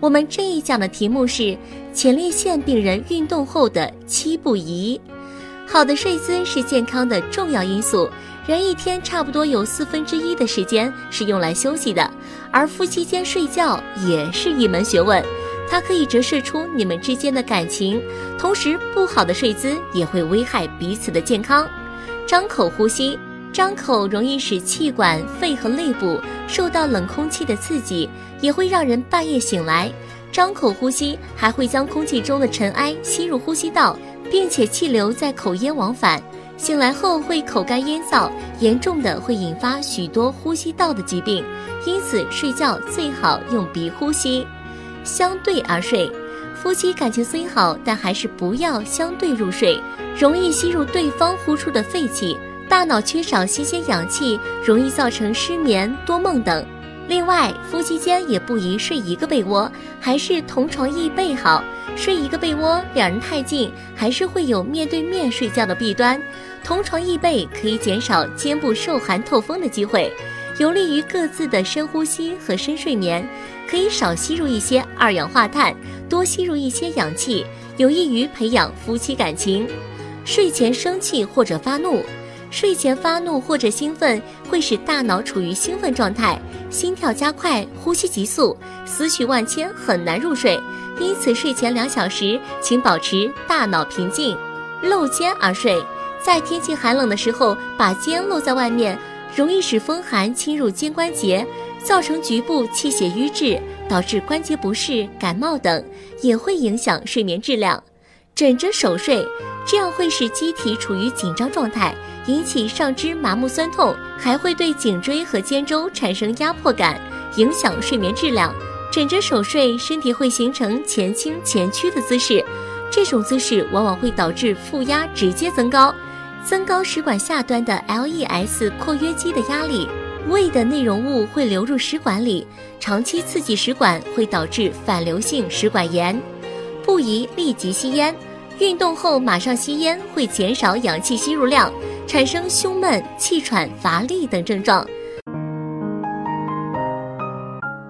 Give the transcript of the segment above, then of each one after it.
我们这一讲的题目是前列腺病人运动后的七不宜。好的睡姿是健康的重要因素。人一天差不多有四分之一的时间是用来休息的，而夫妻间睡觉也是一门学问，它可以折射出你们之间的感情。同时，不好的睡姿也会危害彼此的健康。张口呼吸。张口容易使气管、肺和肋部受到冷空气的刺激，也会让人半夜醒来。张口呼吸还会将空气中的尘埃吸入呼吸道，并且气流在口咽往返，醒来后会口干咽燥，严重的会引发许多呼吸道的疾病。因此，睡觉最好用鼻呼吸，相对而睡。夫妻感情虽好，但还是不要相对入睡，容易吸入对方呼出的废气。大脑缺少新鲜氧气，容易造成失眠、多梦等。另外，夫妻间也不宜睡一个被窝，还是同床异被好。睡一个被窝，两人太近，还是会有面对面睡觉的弊端。同床异被可以减少肩部受寒透风的机会，有利于各自的深呼吸和深睡眠。可以少吸入一些二氧化碳，多吸入一些氧气，有益于培养夫妻感情。睡前生气或者发怒。睡前发怒或者兴奋会使大脑处于兴奋状态，心跳加快，呼吸急速，思绪万千，很难入睡。因此，睡前两小时，请保持大脑平静。露肩而睡，在天气寒冷的时候，把肩露在外面，容易使风寒侵入肩关节，造成局部气血瘀滞，导致关节不适、感冒等，也会影响睡眠质量。枕着手睡，这样会使机体处于紧张状态。引起上肢麻木酸痛，还会对颈椎和肩周产生压迫感，影响睡眠质量。枕着手睡，身体会形成前倾前屈的姿势，这种姿势往往会导致负压直接增高，增高食管下端的 LES 括约肌的压力，胃的内容物会流入食管里，长期刺激食管会导致反流性食管炎。不宜立即吸烟，运动后马上吸烟会减少氧气吸入量。产生胸闷、气喘、乏力等症状。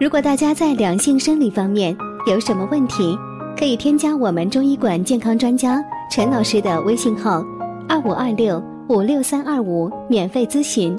如果大家在两性生理方面有什么问题，可以添加我们中医馆健康专家陈老师的微信号：二五二六五六三二五，免费咨询。